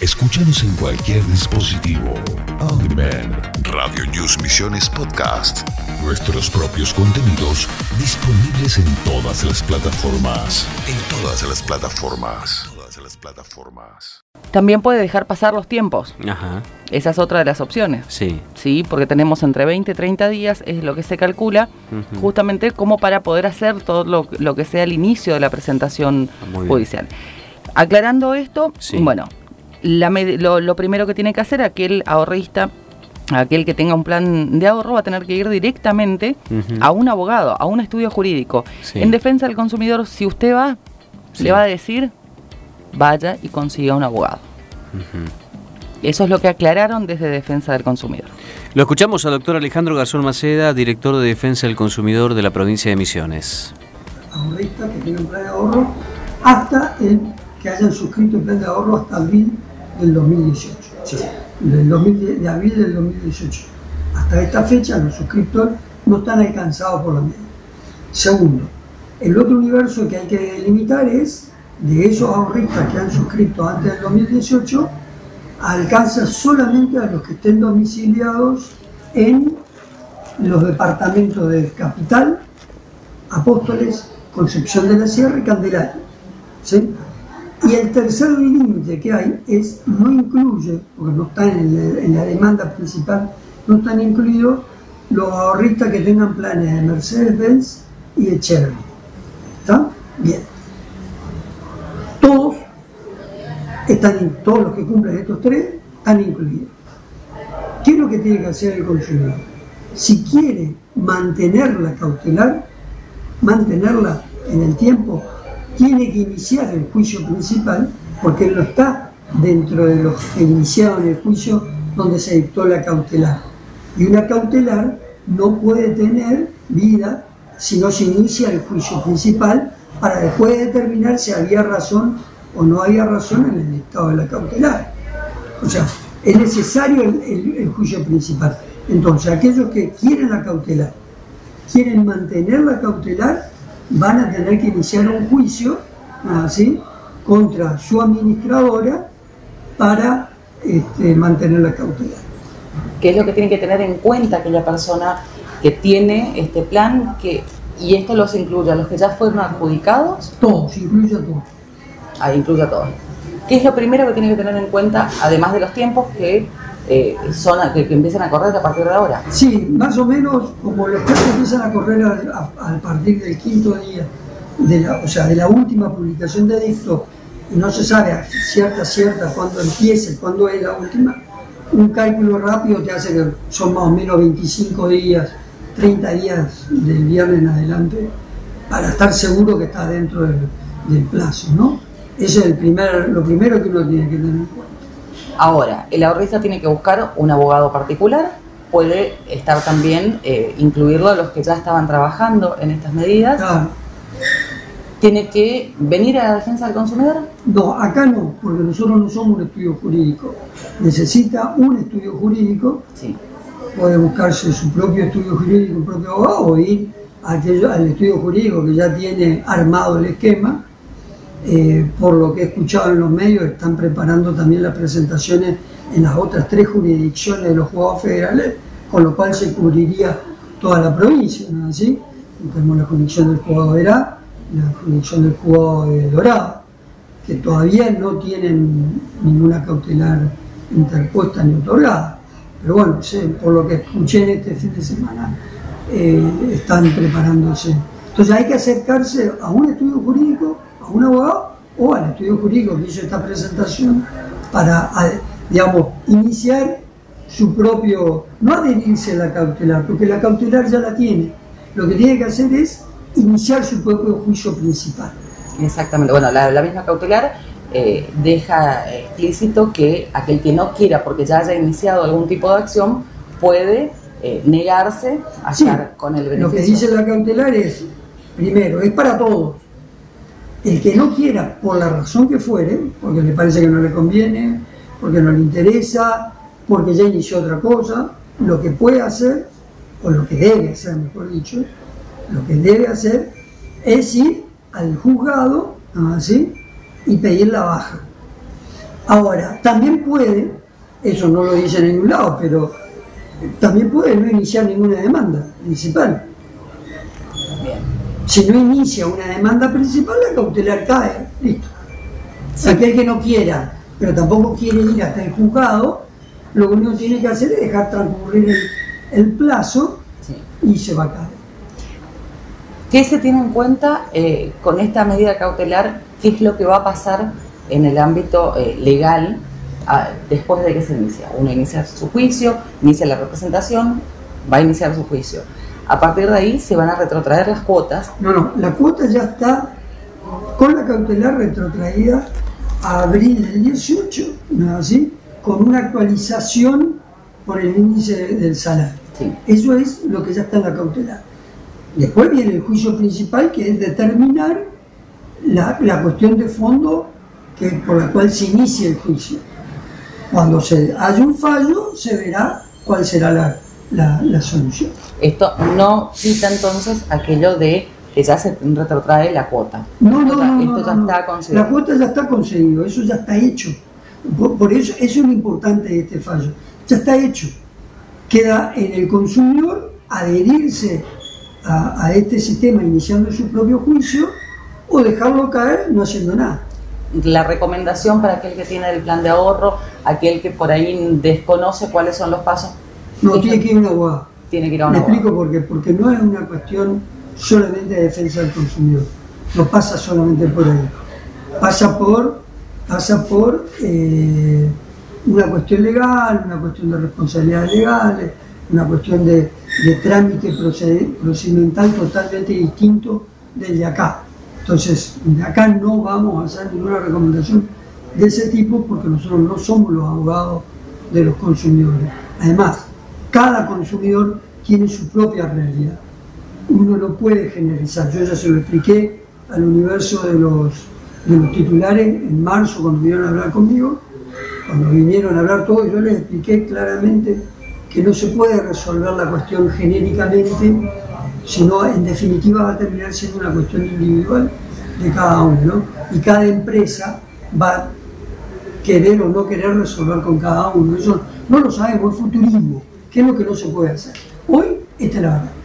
Escúchanos en cualquier dispositivo. On Demand. Radio News Misiones Podcast. Nuestros propios contenidos disponibles en todas las plataformas. En todas las plataformas. Todas las plataformas. También puede dejar pasar los tiempos. Ajá. Esa es otra de las opciones. Sí. Sí, porque tenemos entre 20 y 30 días, es lo que se calcula, justamente como para poder hacer todo lo, lo que sea el inicio de la presentación judicial. Aclarando esto, Sí. bueno, la lo, lo primero que tiene que hacer aquel ahorrista, aquel que tenga un plan de ahorro, va a tener que ir directamente a un abogado, a un estudio jurídico. Sí. En defensa del consumidor, si usted va, Sí. le va a decir, vaya y consiga un abogado. Eso es lo que aclararon desde Defensa del Consumidor. Lo escuchamos al doctor Alejandro Garzón Maceda, director de Defensa del Consumidor de la provincia de Misiones. ahorristas que tienen plan de ahorro hasta el que hayan suscrito el plan de ahorro hasta abril del 2018. Del 2010 de abril del 2018. Hasta esta fecha los suscriptores no están alcanzados por la media. Segundo, el otro universo que hay que delimitar es de esos ahorristas que han suscrito antes del 2018, alcanza solamente a los que estén domiciliados en los departamentos de Capital, Apóstoles, Concepción de la Sierra y Candelaria. ¿sí? Y el tercer límite que hay es, no incluye, porque no están en la, demanda principal, no están incluidos los ahorristas que tengan planes de Mercedes-Benz y de Chevrolet. ¿Está? Bien. Todos, están, todos los que cumplen estos tres están incluidos. ¿Qué es lo que tiene que hacer el consumidor? Si quiere mantenerla cautelar, mantenerla en el tiempo, tiene que iniciar el juicio principal porque él no está dentro de los que iniciaron el juicio donde se dictó la cautelar. Y una cautelar no puede tener vida si no se inicia el juicio principal para después determinar si había razón o no había razón en el dictado de la cautelar. O sea, es necesario el, el- el juicio principal. Entonces, aquellos que quieren la cautelar, quieren mantener la cautelar, van a tener que iniciar un juicio ¿así? contra su administradora para este, mantener la cautelar. ¿Qué es lo que tiene que tener en cuenta aquella persona que tiene este plan? Que, y esto los incluye a los que ya fueron adjudicados, Todos, incluye a todos. ahí incluye a todos. ¿Qué es lo primero que tiene que tener en cuenta, además de los tiempos que, eh, son que, que empiezan a correr a partir de ahora? Sí, más o menos como los casos empiezan a correr a, partir del quinto día, de la, o sea, de la última publicación de dicto, y no se sabe a cierta, cierta cuándo empieza cuándo es la última, un cálculo rápido te hace que son más o menos 25 días, 30 días del viernes en adelante, para estar seguro que está dentro del, plazo, ¿no? Ese es el primer, lo primero que uno tiene que tener en cuenta. Ahora, el ahorrista tiene que buscar un abogado particular, puede estar también, eh, incluirlo a los que ya estaban trabajando en estas medidas, Claro. tiene que venir a la defensa del consumidor. No, acá no, porque nosotros no somos un estudio jurídico. Necesita un estudio jurídico, Sí. puede buscarse su propio estudio jurídico, un propio abogado, o ir aquello- al estudio jurídico que ya tiene armado el esquema. Eh, por lo que he escuchado en los medios, están preparando también las presentaciones en las otras tres jurisdicciones de los juzgados federales, con lo cual se cubriría toda la provincia, ¿no así? Tenemos la jurisdicción del juzgado de Herá, la jurisdicción del juzgado de Dorado, que todavía no tienen ninguna cautelar interpuesta ni otorgada. Pero bueno, por lo que escuché en este fin de semana, eh, están preparándose. Entonces hay que acercarse a un estudio jurídico, a un abogado o al estudio jurídico que hizo esta presentación para, digamos, iniciar su propio, no adherirse a la cautelar, porque la cautelar ya la tiene. Lo que tiene que hacer es iniciar su propio juicio principal. Exactamente. Bueno, la, la misma cautelar eh, deja explícito que aquel que no quiera, porque ya haya iniciado algún tipo de acción, puede eh, negarse a Sí, estar con el beneficio. Lo que dice la cautelar es, primero, es para todos. El que no quiera, por la razón que fuere, porque le parece que no le conviene, porque no le interesa, porque ya inició otra cosa, lo que puede hacer, o lo que debe hacer, mejor dicho, lo que debe hacer es ir al juzgado. ¿así? Y pedir la baja. Ahora, también puede, eso no lo dice en ningún lado, pero también puede no iniciar ninguna demanda principal. Si no inicia una demanda principal, la cautelar cae, listo. Aquel que no quiera, pero tampoco quiere ir hasta el juzgado, lo único que tiene que hacer es dejar transcurrir el, plazo y se va a caer. ¿Qué se tiene en cuenta eh, con esta medida cautelar? ¿Qué es lo que va a pasar en el ámbito eh, legal después de que se inicia? Uno inicia su juicio, inicia la representación, va a iniciar su juicio. A partir de ahí se van a retrotraer las cuotas. No, no, la cuota ya está con la cautelar retrotraída a abril del 18, ¿no así? Con una actualización por el índice del salario. Eso es lo que ya está en la cautelar. Después viene el juicio principal, que es determinar la, cuestión de fondo que, por la cual se inicia el juicio. Cuando se haya un fallo, se verá cuál será la, solución. Esto no quita entonces aquello de que ya se retrotrae la cuota. No, no, no, esto ya está conseguido. La cuota ya está conseguido, eso ya está hecho. Por, eso, eso es lo importante de este fallo. Ya está hecho. Queda en el consumidor adherirse a, este sistema iniciando su propio juicio o dejarlo caer no haciendo nada. La recomendación para aquel que tiene el plan de ahorro, aquel que por ahí desconoce cuáles son los pasos. No, tiene que ir a un abogado. Tiene que ir a un Me explico por qué. Porque no es una cuestión solamente de defensa del consumidor. No pasa solamente por ahí. Pasa por, pasa por eh, una cuestión legal, una cuestión de responsabilidades legales, una cuestión de, de trámite procedimental totalmente distinto del de acá. Entonces, de acá no vamos a hacer ninguna recomendación de ese tipo porque nosotros no somos los abogados de los consumidores. Además, cada consumidor tiene su propia realidad. Uno no puede generalizar. Yo ya se lo expliqué al universo de los, de los titulares en marzo cuando vinieron a hablar conmigo. Cuando vinieron a hablar todos, yo les expliqué claramente que no se puede resolver la cuestión genéricamente, sino en definitiva va a terminar siendo una cuestión individual de cada uno, y cada empresa va a querer o no querer resolver con cada uno. Eso no lo sabemos, es futurismo, que es lo que no se puede hacer. Hoy, esta es la verdad.